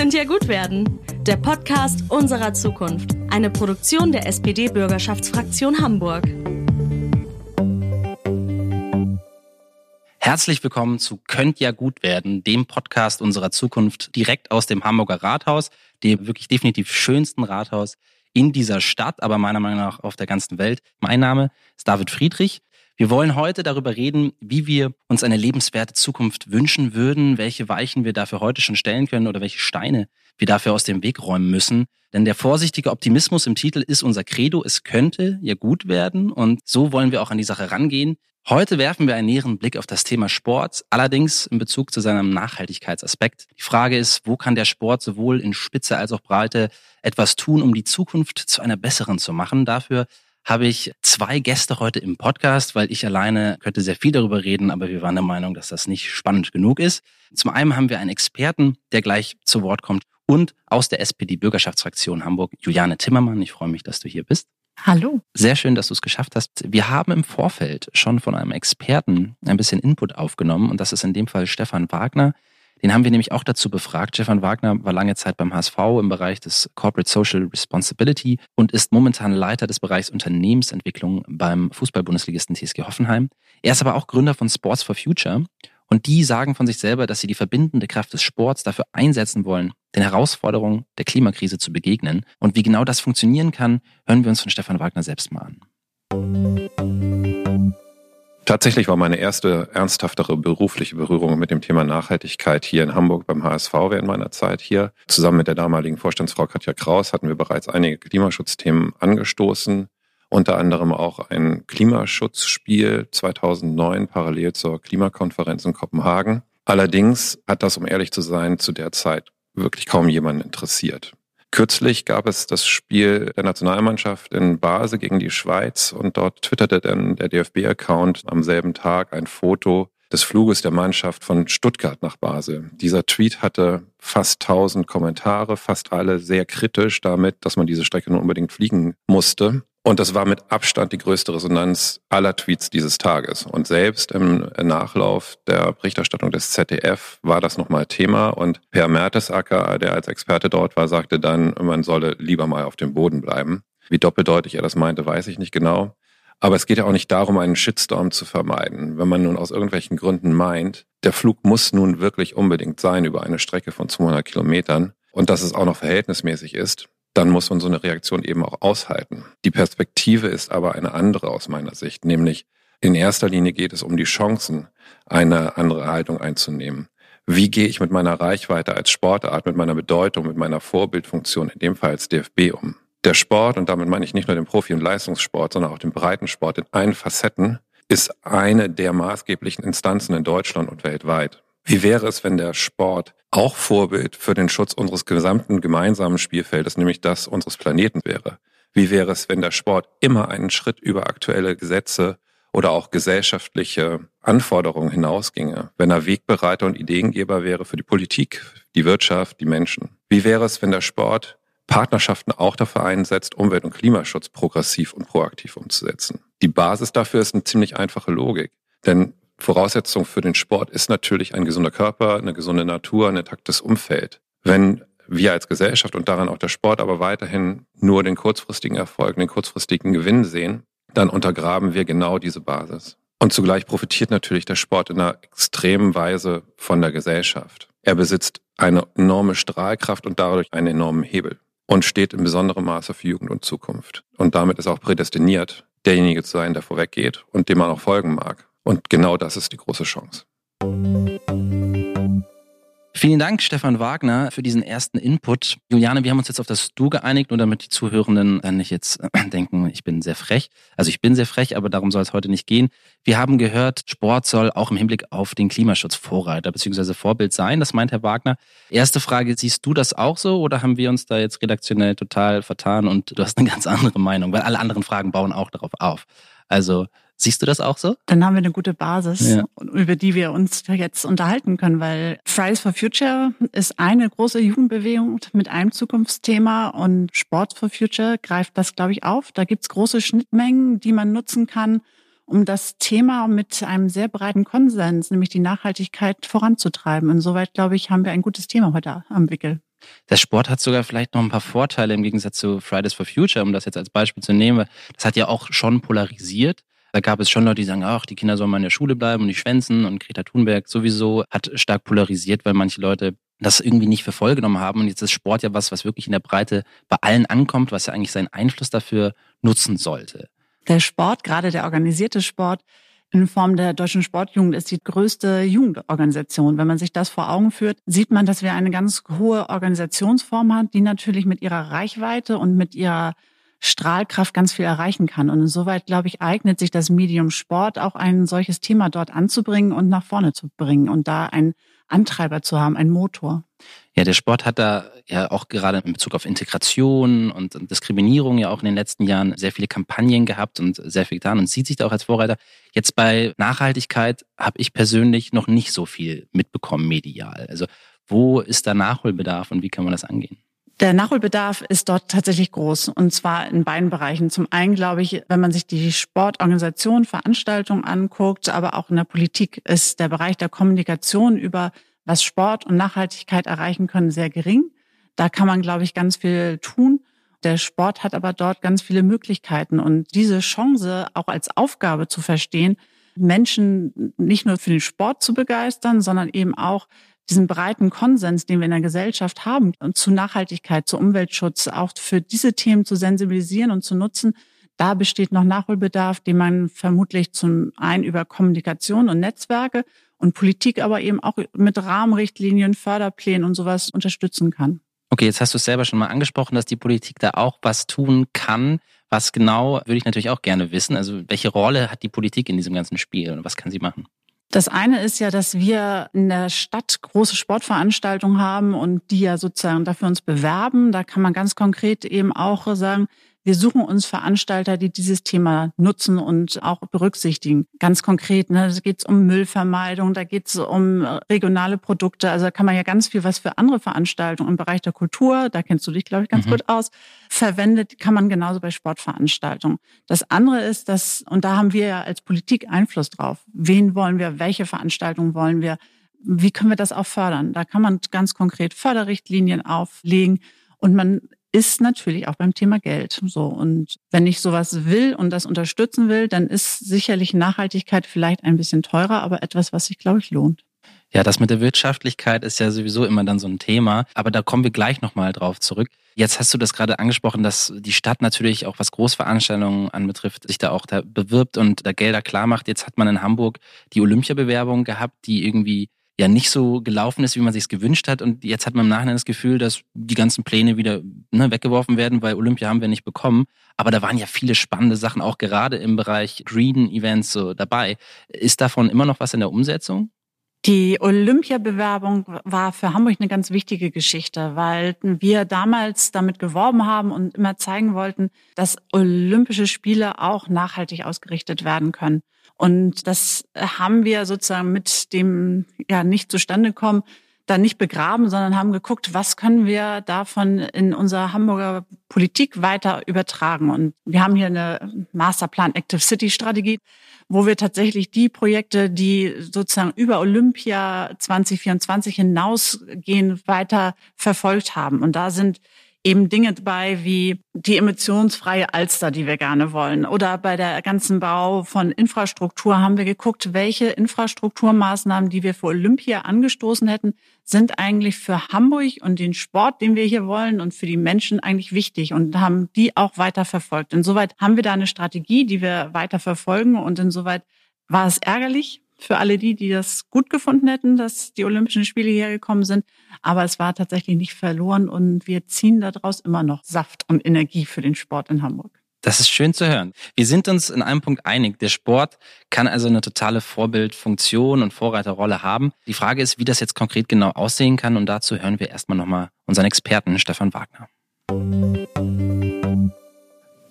Könnt ja gut werden. Der Podcast unserer Zukunft. Eine Produktion der SPD-Bürgerschaftsfraktion Hamburg. Herzlich willkommen zu Könnt ja gut werden, dem Podcast unserer Zukunft direkt aus dem Hamburger Rathaus, dem wirklich definitiv schönsten Rathaus in dieser Stadt, aber meiner Meinung nach auf der ganzen Welt. Mein Name ist David Friedrich. Wir wollen heute darüber reden, wie wir uns eine lebenswerte Zukunft wünschen würden, welche Weichen wir dafür heute schon stellen können oder welche Steine wir dafür aus dem Weg räumen müssen. Denn der vorsichtige Optimismus im Titel ist unser Credo. Es könnte ja gut werden und so wollen wir auch an die Sache rangehen. Heute werfen wir einen näheren Blick auf das Thema Sport, allerdings in Bezug zu seinem Nachhaltigkeitsaspekt. Die Frage ist, wo kann der Sport sowohl in Spitze als auch Breite etwas tun, um die Zukunft zu einer besseren zu machen? Dafür habe ich zwei Gäste heute im Podcast, weil ich alleine könnte sehr viel darüber reden, aber wir waren der Meinung, dass das nicht spannend genug ist. Zum einen haben wir einen Experten, der gleich zu Wort kommt und aus der SPD-Bürgerschaftsfraktion Hamburg, Juliane Timmermann. Ich freue mich, dass du hier bist. Hallo. Sehr schön, dass du es geschafft hast. Wir haben im Vorfeld schon von einem Experten ein bisschen Input aufgenommen und das ist in dem Fall Stefan Wagner. Den haben wir nämlich auch dazu befragt. Stefan Wagner war lange Zeit beim HSV im Bereich des Corporate Social Responsibility und ist momentan Leiter des Bereichs Unternehmensentwicklung beim Fußball-Bundesligisten TSG Hoffenheim. Er ist aber auch Gründer von Sports for Future und die sagen von sich selber, dass sie die verbindende Kraft des Sports dafür einsetzen wollen, den Herausforderungen der Klimakrise zu begegnen. Und wie genau das funktionieren kann, hören wir uns von Stefan Wagner selbst mal an. Tatsächlich war meine erste ernsthaftere berufliche Berührung mit dem Thema Nachhaltigkeit hier in Hamburg beim HSV während meiner Zeit hier. Zusammen mit der damaligen Vorstandsfrau Katja Kraus hatten wir bereits einige Klimaschutzthemen angestoßen. Unter anderem auch ein Klimaschutzspiel 2009 parallel zur Klimakonferenz in Kopenhagen. Allerdings hat das, um ehrlich zu sein, zu der Zeit wirklich kaum jemanden interessiert. Kürzlich gab es das Spiel der Nationalmannschaft in Basel gegen die Schweiz und dort twitterte dann der DFB-Account am selben Tag ein Foto des Fluges der Mannschaft von Stuttgart nach Basel. Dieser Tweet hatte fast 1000 Kommentare, fast alle sehr kritisch damit, dass man diese Strecke nun unbedingt fliegen musste. Und das war mit Abstand die größte Resonanz aller Tweets dieses Tages. Und selbst im Nachlauf der Berichterstattung des ZDF war das nochmal Thema. Und Per Mertesacker, der als Experte dort war, sagte dann, man solle lieber mal auf dem Boden bleiben. Wie doppeldeutig er das meinte, weiß ich nicht genau. Aber es geht ja auch nicht darum, einen Shitstorm zu vermeiden. Wenn man nun aus irgendwelchen Gründen meint, der Flug muss nun wirklich unbedingt sein über eine Strecke von 200 Kilometern und dass es auch noch verhältnismäßig ist, dann muss man so eine Reaktion eben auch aushalten. Die Perspektive ist aber eine andere aus meiner Sicht, nämlich in erster Linie geht es um die Chancen, eine andere Haltung einzunehmen. Wie gehe ich mit meiner Reichweite als Sportart, mit meiner Bedeutung, mit meiner Vorbildfunktion, in dem Fall als DFB um? Der Sport, und damit meine ich nicht nur den Profi- und Leistungssport, sondern auch den Breitensport in allen Facetten, ist eine der maßgeblichen Instanzen in Deutschland und weltweit. Wie wäre es, wenn der Sport auch Vorbild für den Schutz unseres gesamten gemeinsamen Spielfeldes, nämlich das unseres Planeten wäre? Wie wäre es, wenn der Sport immer einen Schritt über aktuelle Gesetze oder auch gesellschaftliche Anforderungen hinausginge, wenn er Wegbereiter und Ideengeber wäre für die Politik, die Wirtschaft, die Menschen? Wie wäre es, wenn der Sport Partnerschaften auch dafür einsetzt, Umwelt- und Klimaschutz progressiv und proaktiv umzusetzen? Die Basis dafür ist eine ziemlich einfache Logik. Denn Voraussetzung für den Sport ist natürlich ein gesunder Körper, eine gesunde Natur, ein intaktes Umfeld. Wenn wir als Gesellschaft und daran auch der Sport aber weiterhin nur den kurzfristigen Erfolg, den kurzfristigen Gewinn sehen, dann untergraben wir genau diese Basis. Und zugleich profitiert natürlich der Sport in einer extremen Weise von der Gesellschaft. Er besitzt eine enorme Strahlkraft und dadurch einen enormen Hebel und steht in besonderem Maße für Jugend und Zukunft. Und damit ist auch prädestiniert, derjenige zu sein, der vorweggeht und dem man auch folgen mag. Und genau das ist die große Chance. Vielen Dank, Stefan Wagner, für diesen ersten Input. Juliane, wir haben uns jetzt auf das Du geeinigt, nur damit die Zuhörenden dann nicht jetzt denken, ich bin sehr frech. Also ich bin sehr frech, aber darum soll es heute nicht gehen. Wir haben gehört, Sport soll auch im Hinblick auf den Klimaschutz Vorreiter bzw. Vorbild sein. Das meint Herr Wagner. Erste Frage, siehst du das auch so oder haben wir uns da jetzt redaktionell total vertan und du hast eine ganz andere Meinung? Weil alle anderen Fragen bauen auch darauf auf. Also Siehst du das auch so? Dann haben wir eine gute Basis, ja. über die wir uns jetzt unterhalten können, weil Fridays for Future ist eine große Jugendbewegung mit einem Zukunftsthema und Sport for Future greift das, glaube ich, auf. Da gibt's große Schnittmengen, die man nutzen kann, um das Thema mit einem sehr breiten Konsens, nämlich die Nachhaltigkeit, voranzutreiben. Insoweit, glaube ich, haben wir ein gutes Thema heute am Wickel. Der Sport hat sogar vielleicht noch ein paar Vorteile im Gegensatz zu Fridays for Future, um das jetzt als Beispiel zu nehmen. Das hat ja auch schon polarisiert. Da gab es schon Leute, die sagen, ach, die Kinder sollen mal in der Schule bleiben und nicht schwänzen. Und Greta Thunberg sowieso hat stark polarisiert, weil manche Leute das irgendwie nicht für voll genommen haben. Und jetzt ist Sport ja was, was wirklich in der Breite bei allen ankommt, was ja eigentlich seinen Einfluss dafür nutzen sollte. Der Sport, gerade der organisierte Sport, in Form der Deutschen Sportjugend ist die größte Jugendorganisation. Wenn man sich das vor Augen führt, sieht man, dass wir eine ganz hohe Organisationsform haben, die natürlich mit ihrer Reichweite und mit ihrer Strahlkraft ganz viel erreichen kann. Und insoweit, glaube ich, eignet sich das Medium Sport auch ein solches Thema dort anzubringen und nach vorne zu bringen und da einen Antreiber zu haben, einen Motor. Ja, der Sport hat da ja auch gerade in Bezug auf Integration und Diskriminierung ja auch in den letzten Jahren sehr viele Kampagnen gehabt und sehr viel getan und sieht sich da auch als Vorreiter. Jetzt bei Nachhaltigkeit habe ich persönlich noch nicht so viel mitbekommen medial. Also wo ist da Nachholbedarf und wie kann man das angehen? Der Nachholbedarf ist dort tatsächlich groß und zwar in beiden Bereichen. Zum einen glaube ich, wenn man sich die Sportorganisation, Veranstaltungen anguckt, aber auch in der Politik ist der Bereich der Kommunikation über was Sport und Nachhaltigkeit erreichen können sehr gering. Da kann man, glaube ich, ganz viel tun. Der Sport hat aber dort ganz viele Möglichkeiten und diese Chance auch als Aufgabe zu verstehen, Menschen nicht nur für den Sport zu begeistern, sondern eben auch diesen breiten Konsens, den wir in der Gesellschaft haben, und zu Nachhaltigkeit, zu Umweltschutz, auch für diese Themen zu sensibilisieren und zu nutzen, da besteht noch Nachholbedarf, den man vermutlich zum einen über Kommunikation und Netzwerke und Politik aber eben auch mit Rahmenrichtlinien, Förderplänen und sowas unterstützen kann. Okay, jetzt hast du es selber schon mal angesprochen, dass die Politik da auch was tun kann. Was genau, würde ich natürlich auch gerne wissen. Also welche Rolle hat die Politik in diesem ganzen Spiel und was kann sie machen? Das eine ist ja, dass wir in der Stadt große Sportveranstaltungen haben und die ja sozusagen dafür uns bewerben. Da kann man ganz konkret eben auch sagen, wir suchen uns Veranstalter, die dieses Thema nutzen und auch berücksichtigen. Ganz konkret, ne, da geht es um Müllvermeidung, da geht es um regionale Produkte. Also da kann man ja ganz viel, was für andere Veranstaltungen im Bereich der Kultur, da kennst du dich, glaube ich, ganz mhm. gut aus, verwendet, kann man genauso bei Sportveranstaltungen. Das andere ist, dass, und da haben wir ja als Politik Einfluss drauf. Wen wollen wir, welche Veranstaltungen wollen wir? Wie können wir das auch fördern? Da kann man ganz konkret Förderrichtlinien auflegen und man ist natürlich auch beim Thema Geld. So. Und wenn ich sowas will und das unterstützen will, dann ist sicherlich Nachhaltigkeit vielleicht ein bisschen teurer, aber etwas, was sich, glaube ich, lohnt. Ja, das mit der Wirtschaftlichkeit ist ja sowieso immer dann so ein Thema, aber da kommen wir gleich nochmal drauf zurück. Jetzt hast du das gerade angesprochen, dass die Stadt natürlich auch was Großveranstaltungen anbetrifft, sich da auch da bewirbt und da Gelder klar macht. Jetzt hat man in Hamburg die Olympiabewerbung gehabt, die irgendwie ja nicht so gelaufen ist, wie man sich es gewünscht hat. Und jetzt hat man im Nachhinein das Gefühl, dass die ganzen Pläne wieder ne, weggeworfen werden, weil Olympia haben wir nicht bekommen. Aber da waren ja viele spannende Sachen, auch gerade im Bereich Green Events so dabei. Ist davon immer noch was in der Umsetzung? Die Olympiabewerbung war für Hamburg eine ganz wichtige Geschichte, weil wir damals damit geworben haben und immer zeigen wollten, dass Olympische Spiele auch nachhaltig ausgerichtet werden können. Und das haben wir sozusagen mit dem ja nicht zustande kommen dann nicht begraben, sondern haben geguckt, was können wir davon in unserer Hamburger Politik weiter übertragen. Und wir haben hier eine Masterplan Active City Strategie, wo wir tatsächlich die Projekte, die sozusagen über Olympia 2024 hinausgehen, weiter verfolgt haben. Und da sind eben Dinge dabei wie die emissionsfreie Alster, die wir gerne wollen. Oder bei der ganzen Bau von Infrastruktur haben wir geguckt, welche Infrastrukturmaßnahmen, die wir für Olympia angestoßen hätten, sind eigentlich für Hamburg und den Sport, den wir hier wollen und für die Menschen eigentlich wichtig und haben die auch weiter verfolgt. Insoweit haben wir da eine Strategie, die wir weiter verfolgen und insoweit war es ärgerlich, für alle die, die das gut gefunden hätten, dass die Olympischen Spiele hierher gekommen sind. Aber es war tatsächlich nicht verloren und wir ziehen daraus immer noch Saft und Energie für den Sport in Hamburg. Das ist schön zu hören. Wir sind uns in einem Punkt einig. Der Sport kann also eine totale Vorbildfunktion und Vorreiterrolle haben. Die Frage ist, wie das jetzt konkret genau aussehen kann. Und dazu hören wir erstmal nochmal unseren Experten Stefan Wagner.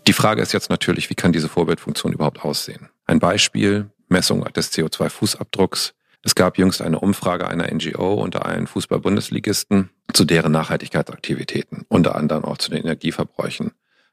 Die Frage ist jetzt natürlich, wie kann diese Vorbildfunktion überhaupt aussehen? Ein Beispiel, Messung des CO2-Fußabdrucks. Es gab jüngst eine Umfrage einer NGO unter allen Fußball-Bundesligisten zu deren Nachhaltigkeitsaktivitäten, unter anderem auch zu den Energieverbräuchen.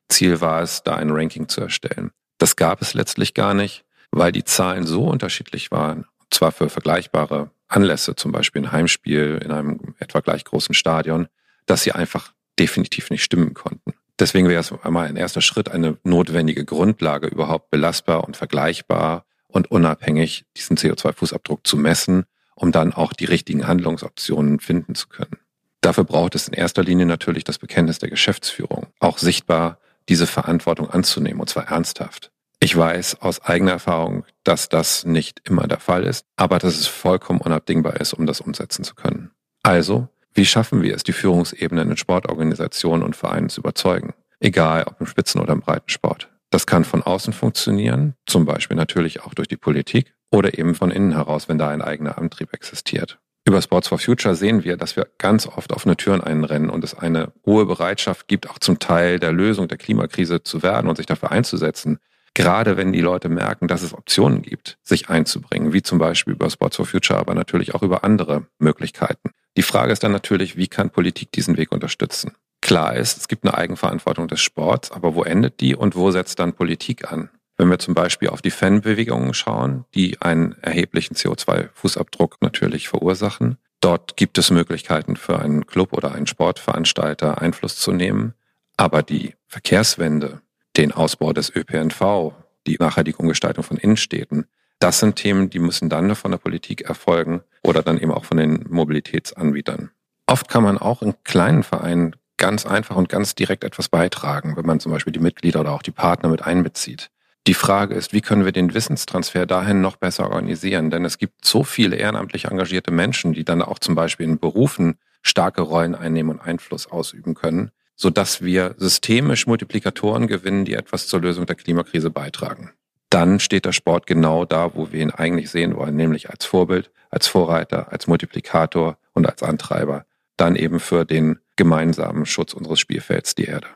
Ziel war es, da ein Ranking zu erstellen. Das gab es letztlich gar nicht, weil die Zahlen so unterschiedlich waren, zwar für vergleichbare Anlässe, zum Beispiel ein Heimspiel in einem etwa gleich großen Stadion, dass sie einfach definitiv nicht stimmen konnten. Deswegen wäre es einmal ein erster Schritt, eine notwendige Grundlage überhaupt belastbar und vergleichbar und unabhängig diesen CO2-Fußabdruck zu messen, um dann auch die richtigen Handlungsoptionen finden zu können. Dafür braucht es in erster Linie natürlich das Bekenntnis der Geschäftsführung, auch sichtbar diese Verantwortung anzunehmen, und zwar ernsthaft. Ich weiß aus eigener Erfahrung, dass das nicht immer der Fall ist, aber dass es vollkommen unabdingbar ist, um das umsetzen zu können. Also, wie schaffen wir es, die Führungsebenen in Sportorganisationen und Vereinen zu überzeugen? Egal ob im Spitzen- oder im Breitensport. Das kann von außen funktionieren, zum Beispiel natürlich auch durch die Politik oder eben von innen heraus, wenn da ein eigener Antrieb existiert. Über Sports for Future sehen wir, dass wir ganz oft offene Türen einrennen und es eine hohe Bereitschaft gibt, auch zum Teil der Lösung der Klimakrise zu werden und sich dafür einzusetzen. Gerade wenn die Leute merken, dass es Optionen gibt, sich einzubringen, wie zum Beispiel über Sports for Future, aber natürlich auch über andere Möglichkeiten. Die Frage ist dann natürlich, wie kann Politik diesen Weg unterstützen? Klar ist, es gibt eine Eigenverantwortung des Sports, aber wo endet die und wo setzt dann Politik an? Wenn wir zum Beispiel auf die Fanbewegungen schauen, die einen erheblichen CO2-Fußabdruck natürlich verursachen, dort gibt es Möglichkeiten für einen Club oder einen Sportveranstalter Einfluss zu nehmen. Aber die Verkehrswende, den Ausbau des ÖPNV, die nachhaltige Umgestaltung von Innenstädten, das sind Themen, die müssen dann von der Politik erfolgen oder dann eben auch von den Mobilitätsanbietern. Oft kann man auch in kleinen Vereinen ganz einfach und ganz direkt etwas beitragen, wenn man zum Beispiel die Mitglieder oder auch die Partner mit einbezieht. Die Frage ist, wie können wir den Wissenstransfer dahin noch besser organisieren? Denn es gibt so viele ehrenamtlich engagierte Menschen, die dann auch zum Beispiel in Berufen starke Rollen einnehmen und Einfluss ausüben können, sodass wir systemisch Multiplikatoren gewinnen, die etwas zur Lösung der Klimakrise beitragen. Dann steht der Sport genau da, wo wir ihn eigentlich sehen wollen, nämlich als Vorbild, als Vorreiter, als Multiplikator und als Antreiber. Dann eben für den gemeinsamen Schutz unseres Spielfelds, die Erde.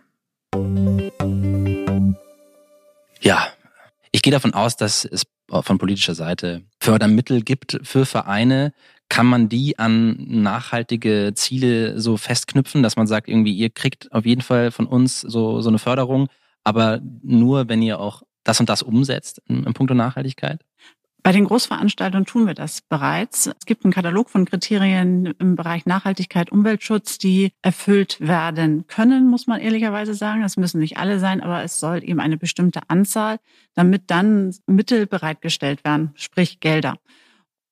Ja, ich gehe davon aus, dass es von politischer Seite Fördermittel gibt für Vereine. Kann man die an nachhaltige Ziele so festknüpfen, dass man sagt, irgendwie, ihr kriegt auf jeden Fall von uns so, so eine Förderung, aber nur, wenn ihr auch das und das umsetzt im, im Punkt Nachhaltigkeit? Bei den Großveranstaltungen tun wir das bereits. Es gibt einen Katalog von Kriterien im Bereich Nachhaltigkeit, Umweltschutz, die erfüllt werden können, muss man ehrlicherweise sagen. Das müssen nicht alle sein, aber es soll eben eine bestimmte Anzahl, damit dann Mittel bereitgestellt werden, sprich Gelder.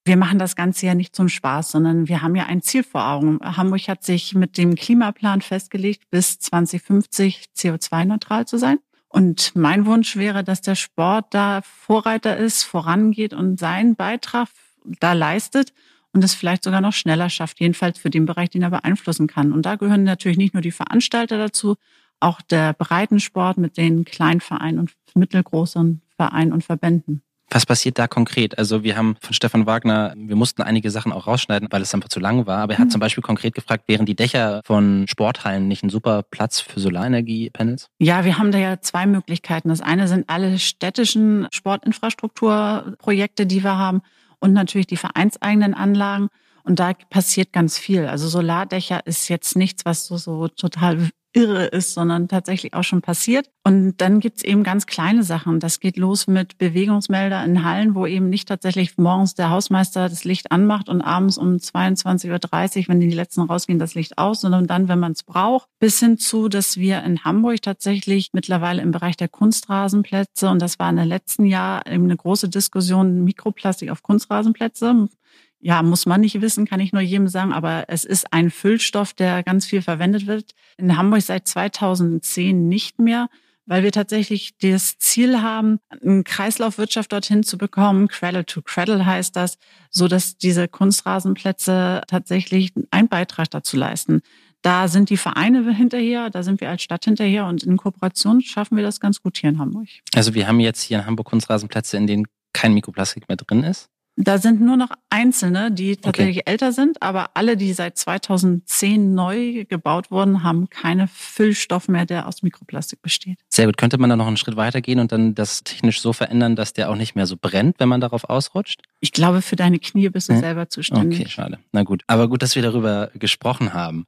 Wir machen das Ganze ja nicht zum Spaß, sondern wir haben ja ein Ziel vor Augen. Hamburg hat sich mit dem Klimaplan festgelegt, bis 2050 CO2-neutral zu sein. Und mein Wunsch wäre, dass der Sport da Vorreiter ist, vorangeht und seinen Beitrag da leistet und es vielleicht sogar noch schneller schafft, jedenfalls für den Bereich, den er beeinflussen kann. Und da gehören natürlich nicht nur die Veranstalter dazu, auch der Breitensport mit den Kleinvereinen und mittelgroßen Vereinen und Verbänden. Was passiert da konkret? Also wir haben von Stefan Wagner, wir mussten einige Sachen auch rausschneiden, weil es einfach zu lang war. Aber er hat mhm. zum Beispiel konkret gefragt, wären die Dächer von Sporthallen nicht ein super Platz für Solarenergie-Panels? Ja, wir haben da ja zwei Möglichkeiten. Das eine sind alle städtischen Sportinfrastrukturprojekte, die wir haben und natürlich die vereinseigenen Anlagen. Und da passiert ganz viel. Also Solardächer ist jetzt nichts, was so, so total irre ist, sondern tatsächlich auch schon passiert. Und dann gibt's eben ganz kleine Sachen. Das geht los mit Bewegungsmelder in Hallen, wo eben nicht tatsächlich morgens der Hausmeister das Licht anmacht und abends um 22.30 Uhr, wenn die letzten rausgehen, das Licht aus, sondern dann, wenn man es braucht. Bis hin zu, dass wir in Hamburg tatsächlich mittlerweile im Bereich der Kunstrasenplätze, und das war in den letzten Jahr eben eine große Diskussion, Mikroplastik auf Kunstrasenplätze ja, muss man nicht wissen, kann ich nur jedem sagen, aber es ist ein Füllstoff, der ganz viel verwendet wird. In Hamburg seit 2010 nicht mehr, weil wir tatsächlich das Ziel haben, eine Kreislaufwirtschaft dorthin zu bekommen. Cradle to Cradle heißt das, so dass diese Kunstrasenplätze tatsächlich einen Beitrag dazu leisten. Da sind die Vereine hinterher, da sind wir als Stadt hinterher und in Kooperation schaffen wir das ganz gut hier in Hamburg. Also wir haben jetzt hier in Hamburg Kunstrasenplätze, in denen kein Mikroplastik mehr drin ist? Da sind nur noch einzelne, die tatsächlich okay. älter sind, aber alle, die seit 2010 neu gebaut wurden, haben keine Füllstoff mehr, der aus Mikroplastik besteht. Sehr gut. Könnte man da noch einen Schritt weiter gehen und dann das technisch so verändern, dass der auch nicht mehr so brennt, wenn man darauf ausrutscht? Ich glaube, für deine Knie bist du ja? selber zuständig. Okay, schade. Na gut. Aber gut, dass wir darüber gesprochen haben.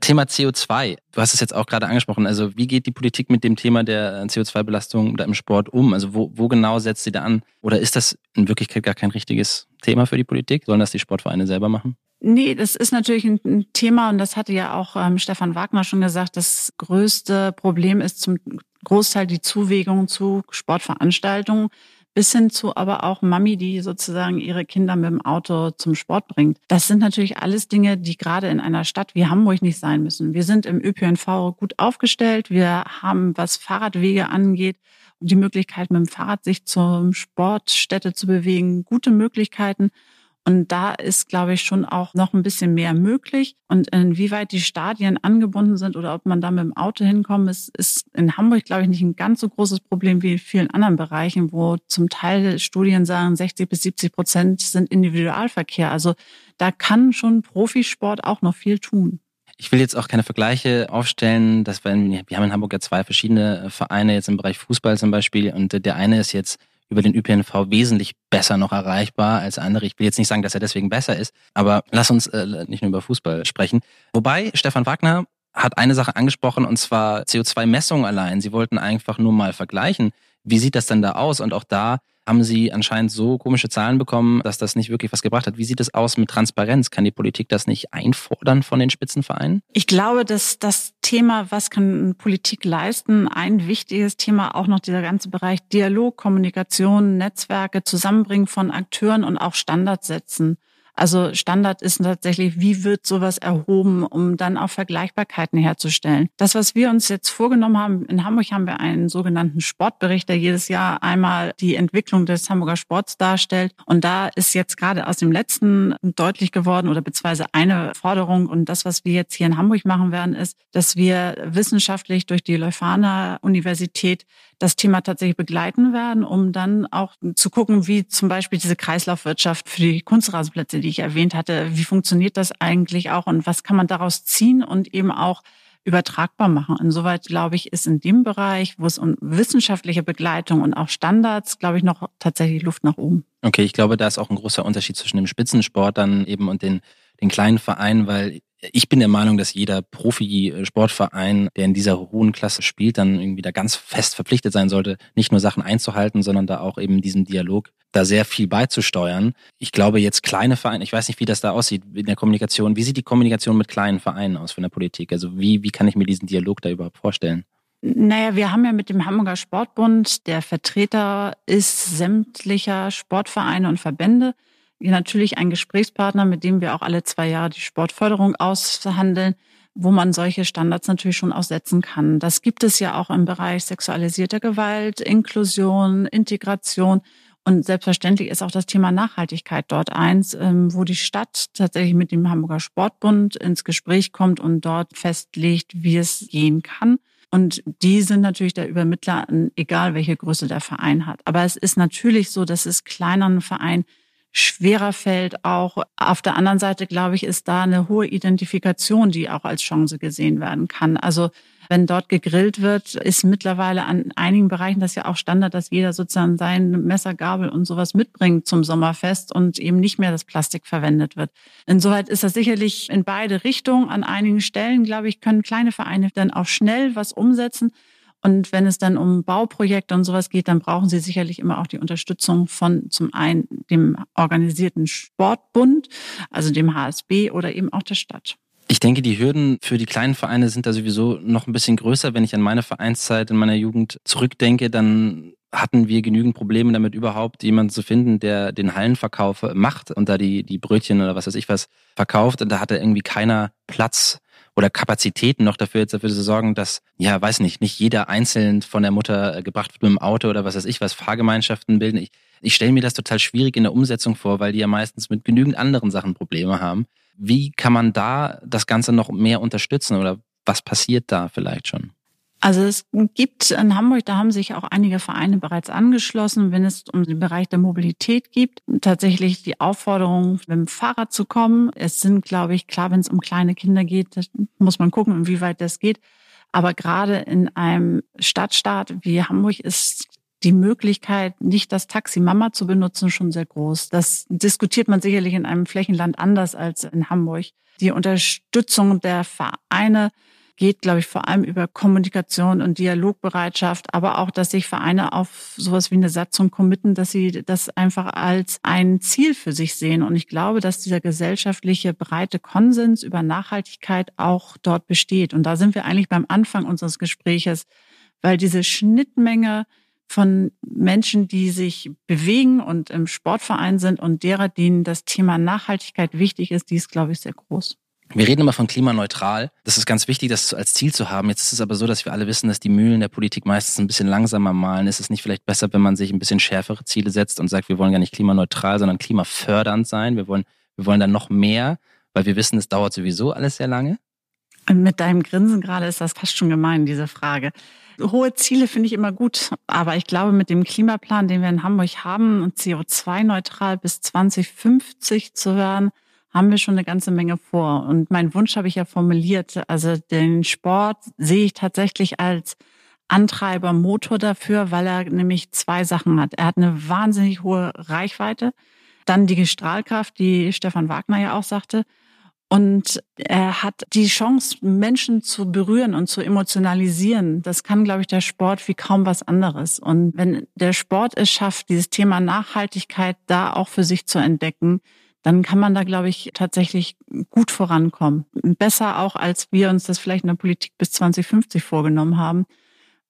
Thema CO2. Du hast es jetzt auch gerade angesprochen. Also wie geht die Politik mit dem Thema der CO2-Belastung da im Sport um? Also wo, wo genau setzt sie da an? Oder ist das in Wirklichkeit gar kein richtiges Thema für die Politik? Sollen das die Sportvereine selber machen? Nee, das ist natürlich ein Thema und das hatte ja auch ähm, Stefan Wagner schon gesagt. Das größte Problem ist zum Großteil die Zuwägung zu Sportveranstaltungen bis hin zu aber auch Mami, die sozusagen ihre Kinder mit dem Auto zum Sport bringt. Das sind natürlich alles Dinge, die gerade in einer Stadt wie Hamburg nicht sein müssen. Wir sind im ÖPNV gut aufgestellt. Wir haben, was Fahrradwege angeht, die Möglichkeit, mit dem Fahrrad sich zur Sportstätte zu bewegen, gute Möglichkeiten. Und da ist, glaube ich, schon auch noch ein bisschen mehr möglich. Und inwieweit die Stadien angebunden sind oder ob man da mit dem Auto hinkommt, ist, ist in Hamburg, glaube ich, nicht ein ganz so großes Problem wie in vielen anderen Bereichen, wo zum Teil Studien sagen, 60 bis 70 Prozent sind Individualverkehr. Also da kann schon Profisport auch noch viel tun. Ich will jetzt auch keine Vergleiche aufstellen, dass wir, wir haben in Hamburg ja zwei verschiedene Vereine jetzt im Bereich Fußball zum Beispiel und der eine ist jetzt über den ÖPNV wesentlich besser noch erreichbar als andere. Ich will jetzt nicht sagen, dass er deswegen besser ist, aber lass uns äh, nicht nur über Fußball sprechen. Wobei Stefan Wagner hat eine Sache angesprochen und zwar CO2-Messungen allein. Sie wollten einfach nur mal vergleichen. Wie sieht das denn da aus? Und auch da haben Sie anscheinend so komische Zahlen bekommen, dass das nicht wirklich was gebracht hat. Wie sieht es aus mit Transparenz? Kann die Politik das nicht einfordern von den Spitzenvereinen? Ich glaube, dass das Thema, was kann Politik leisten, ein wichtiges Thema auch noch dieser ganze Bereich Dialog, Kommunikation, Netzwerke, Zusammenbringen von Akteuren und auch Standards setzen. Also Standard ist tatsächlich, wie wird sowas erhoben, um dann auch Vergleichbarkeiten herzustellen. Das, was wir uns jetzt vorgenommen haben, in Hamburg haben wir einen sogenannten Sportbericht, der jedes Jahr einmal die Entwicklung des Hamburger Sports darstellt. Und da ist jetzt gerade aus dem letzten deutlich geworden oder beziehungsweise eine Forderung und das, was wir jetzt hier in Hamburg machen werden, ist, dass wir wissenschaftlich durch die Leuphana Universität das Thema tatsächlich begleiten werden, um dann auch zu gucken, wie zum Beispiel diese Kreislaufwirtschaft für die Kunstrasenplätze, die ich erwähnt hatte, wie funktioniert das eigentlich auch und was kann man daraus ziehen und eben auch übertragbar machen. Insoweit, glaube ich, ist in dem Bereich, wo es um wissenschaftliche Begleitung und auch Standards, glaube ich, noch tatsächlich Luft nach oben. Okay, ich glaube, da ist auch ein großer Unterschied zwischen dem Spitzensport dann eben und den, den kleinen Vereinen, weil ich bin der Meinung, dass jeder Profi-Sportverein, der in dieser hohen Klasse spielt, dann irgendwie da ganz fest verpflichtet sein sollte, nicht nur Sachen einzuhalten, sondern da auch eben diesen Dialog da sehr viel beizusteuern. Ich glaube jetzt kleine Vereine, ich weiß nicht, wie das da aussieht in der Kommunikation. Wie sieht die Kommunikation mit kleinen Vereinen aus von der Politik? Also wie, wie kann ich mir diesen Dialog da überhaupt vorstellen? Naja, wir haben ja mit dem Hamburger Sportbund, der Vertreter ist sämtlicher Sportvereine und Verbände natürlich ein Gesprächspartner, mit dem wir auch alle zwei Jahre die Sportförderung aushandeln, wo man solche Standards natürlich schon aussetzen kann. Das gibt es ja auch im Bereich sexualisierter Gewalt, Inklusion, Integration. Und selbstverständlich ist auch das Thema Nachhaltigkeit dort eins, ähm, wo die Stadt tatsächlich mit dem Hamburger Sportbund ins Gespräch kommt und dort festlegt, wie es gehen kann. Und die sind natürlich der Übermittler, egal welche Größe der Verein hat. Aber es ist natürlich so, dass es kleineren Vereinen schwerer fällt auch. Auf der anderen Seite, glaube ich, ist da eine hohe Identifikation, die auch als Chance gesehen werden kann. Also wenn dort gegrillt wird, ist mittlerweile an einigen Bereichen das ja auch Standard, dass jeder sozusagen sein Messer, Gabel und sowas mitbringt zum Sommerfest und eben nicht mehr das Plastik verwendet wird. Insoweit ist das sicherlich in beide Richtungen. An einigen Stellen, glaube ich, können kleine Vereine dann auch schnell was umsetzen. Und wenn es dann um Bauprojekte und sowas geht, dann brauchen sie sicherlich immer auch die Unterstützung von zum einen dem organisierten Sportbund, also dem HSB oder eben auch der Stadt. Ich denke, die Hürden für die kleinen Vereine sind da sowieso noch ein bisschen größer. Wenn ich an meine Vereinszeit in meiner Jugend zurückdenke, dann hatten wir genügend Probleme damit überhaupt jemanden zu finden, der den Hallenverkauf macht und da die, die Brötchen oder was weiß ich was verkauft. Und da hatte irgendwie keiner Platz oder Kapazitäten noch dafür, jetzt dafür zu sorgen, dass, ja, weiß nicht, nicht jeder einzeln von der Mutter äh, gebracht wird mit dem Auto oder was weiß ich, was Fahrgemeinschaften bilden. Ich, ich stelle mir das total schwierig in der Umsetzung vor, weil die ja meistens mit genügend anderen Sachen Probleme haben. Wie kann man da das Ganze noch mehr unterstützen oder was passiert da vielleicht schon? Also es gibt in Hamburg, da haben sich auch einige Vereine bereits angeschlossen, wenn es um den Bereich der Mobilität geht. Tatsächlich die Aufforderung, mit dem Fahrrad zu kommen. Es sind, glaube ich, klar, wenn es um kleine Kinder geht, muss man gucken, inwieweit das geht. Aber gerade in einem Stadtstaat wie Hamburg ist die Möglichkeit, nicht das Taxi Mama zu benutzen, schon sehr groß. Das diskutiert man sicherlich in einem Flächenland anders als in Hamburg. Die Unterstützung der Vereine geht, glaube ich, vor allem über Kommunikation und Dialogbereitschaft, aber auch, dass sich Vereine auf sowas wie eine Satzung committen, dass sie das einfach als ein Ziel für sich sehen. Und ich glaube, dass dieser gesellschaftliche breite Konsens über Nachhaltigkeit auch dort besteht. Und da sind wir eigentlich beim Anfang unseres Gespräches, weil diese Schnittmenge von Menschen, die sich bewegen und im Sportverein sind und derer, denen das Thema Nachhaltigkeit wichtig ist, die ist, glaube ich, sehr groß. Wir reden immer von klimaneutral. Das ist ganz wichtig, das als Ziel zu haben. Jetzt ist es aber so, dass wir alle wissen, dass die Mühlen der Politik meistens ein bisschen langsamer malen. Ist es nicht vielleicht besser, wenn man sich ein bisschen schärfere Ziele setzt und sagt, wir wollen gar nicht klimaneutral, sondern klimafördernd sein. Wir wollen, wir wollen dann noch mehr, weil wir wissen, es dauert sowieso alles sehr lange. Mit deinem Grinsen gerade ist das fast schon gemein, diese Frage. Hohe Ziele finde ich immer gut, aber ich glaube, mit dem Klimaplan, den wir in Hamburg haben, CO2-neutral bis 2050 zu werden, haben wir schon eine ganze Menge vor. Und mein Wunsch habe ich ja formuliert. Also den Sport sehe ich tatsächlich als Antreiber, Motor dafür, weil er nämlich zwei Sachen hat. Er hat eine wahnsinnig hohe Reichweite, dann die Strahlkraft, die Stefan Wagner ja auch sagte. Und er hat die Chance, Menschen zu berühren und zu emotionalisieren. Das kann, glaube ich, der Sport wie kaum was anderes. Und wenn der Sport es schafft, dieses Thema Nachhaltigkeit da auch für sich zu entdecken, dann kann man da, glaube ich, tatsächlich gut vorankommen. Besser auch, als wir uns das vielleicht in der Politik bis 2050 vorgenommen haben.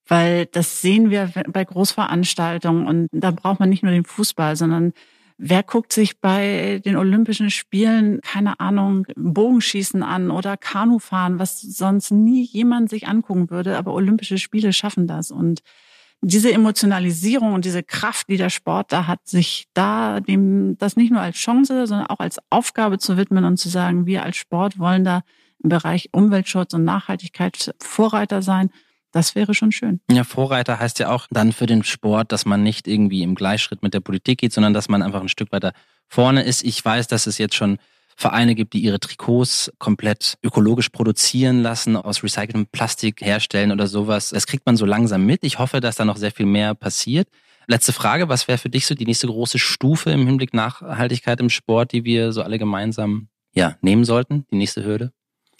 Weil das sehen wir bei Großveranstaltungen und da braucht man nicht nur den Fußball, sondern Wer guckt sich bei den Olympischen Spielen, keine Ahnung, Bogenschießen an oder Kanufahren, was sonst nie jemand sich angucken würde, aber Olympische Spiele schaffen das. Und diese Emotionalisierung und diese Kraft, die der Sport da hat, sich da dem, das nicht nur als Chance, sondern auch als Aufgabe zu widmen und zu sagen, wir als Sport wollen da im Bereich Umweltschutz und Nachhaltigkeit Vorreiter sein das wäre schon schön. Ja, Vorreiter heißt ja auch dann für den Sport, dass man nicht irgendwie im Gleichschritt mit der Politik geht, sondern dass man einfach ein Stück weiter vorne ist. Ich weiß, dass es jetzt schon Vereine gibt, die ihre Trikots komplett ökologisch produzieren lassen, aus recyceltem Plastik herstellen oder sowas. Das kriegt man so langsam mit. Ich hoffe, dass da noch sehr viel mehr passiert. Letzte Frage, was wäre für dich so die nächste große Stufe im Hinblick Nachhaltigkeit im Sport, die wir so alle gemeinsam ja, nehmen sollten, die nächste Hürde?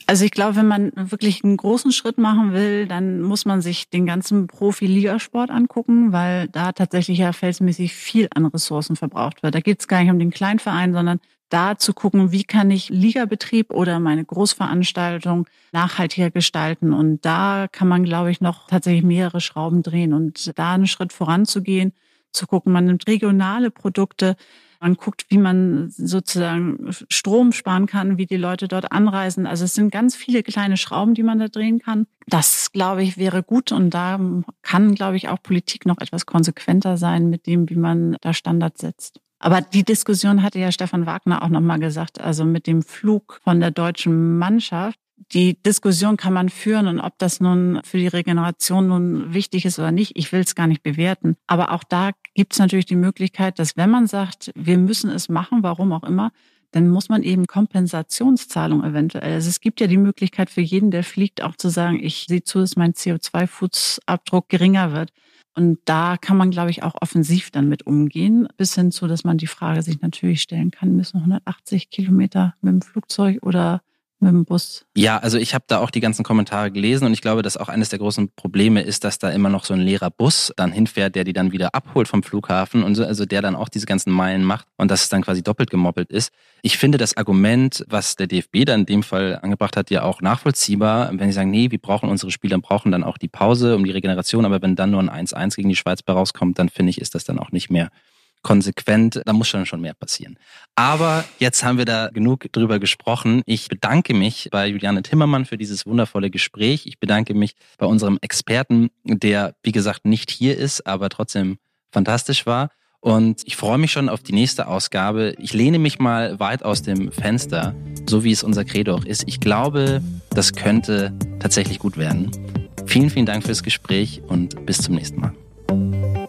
Also ich glaube, wenn man wirklich einen großen Schritt machen will, dann muss man sich den ganzen Profi-Ligasport angucken, weil da tatsächlich ja felsmäßig viel an Ressourcen verbraucht wird. Da geht es gar nicht um den Kleinverein, sondern da zu gucken, wie kann ich Ligabetrieb oder meine Großveranstaltung nachhaltiger gestalten. Und da kann man, glaube ich, noch tatsächlich mehrere Schrauben drehen und da einen Schritt voranzugehen, zu gucken, man nimmt regionale Produkte, man guckt, wie man sozusagen Strom sparen kann, wie die Leute dort anreisen. Also es sind ganz viele kleine Schrauben, die man da drehen kann. Das, glaube ich, wäre gut. Und da kann, glaube ich, auch Politik noch etwas konsequenter sein mit dem, wie man da Standards setzt. Aber die Diskussion hatte ja Stefan Wagner auch nochmal gesagt, also mit dem Flug von der deutschen Mannschaft die Diskussion kann man führen und ob das nun für die Regeneration nun wichtig ist oder nicht, ich will es gar nicht bewerten. Aber auch da gibt es natürlich die Möglichkeit, dass wenn man sagt, wir müssen es machen, warum auch immer, dann muss man eben Kompensationszahlung eventuell. Also es gibt ja die Möglichkeit für jeden, der fliegt, auch zu sagen, ich sehe zu, dass mein CO2-Fußabdruck geringer wird. Und da kann man, glaube ich, auch offensiv dann mit umgehen, bis hin zu, dass man die Frage sich natürlich stellen kann, müssen 180 Kilometer mit dem Flugzeug oder mit dem Bus. Ja, also ich habe da auch die ganzen Kommentare gelesen und ich glaube, dass auch eines der großen Probleme ist, dass da immer noch so ein leerer Bus dann hinfährt, der die dann wieder abholt vom Flughafen und so, also der dann auch diese ganzen Meilen macht und dass es dann quasi doppelt gemoppelt ist. Ich finde das Argument, was der DFB dann in dem Fall angebracht hat, ja auch nachvollziehbar, wenn sie sagen, nee, wir brauchen unsere Spieler, brauchen dann auch die Pause um die Regeneration, aber wenn dann nur ein 1-1 gegen die Schweiz bei rauskommt, dann finde ich, ist das dann auch nicht mehr konsequent, da muss schon schon mehr passieren. Aber jetzt haben wir da genug drüber gesprochen. Ich bedanke mich bei Juliane Timmermann für dieses wundervolle Gespräch. Ich bedanke mich bei unserem Experten, der, wie gesagt, nicht hier ist, aber trotzdem fantastisch war. Und ich freue mich schon auf die nächste Ausgabe. Ich lehne mich mal weit aus dem Fenster, so wie es unser Credo auch ist. Ich glaube, das könnte tatsächlich gut werden. Vielen, vielen Dank fürs Gespräch und bis zum nächsten Mal.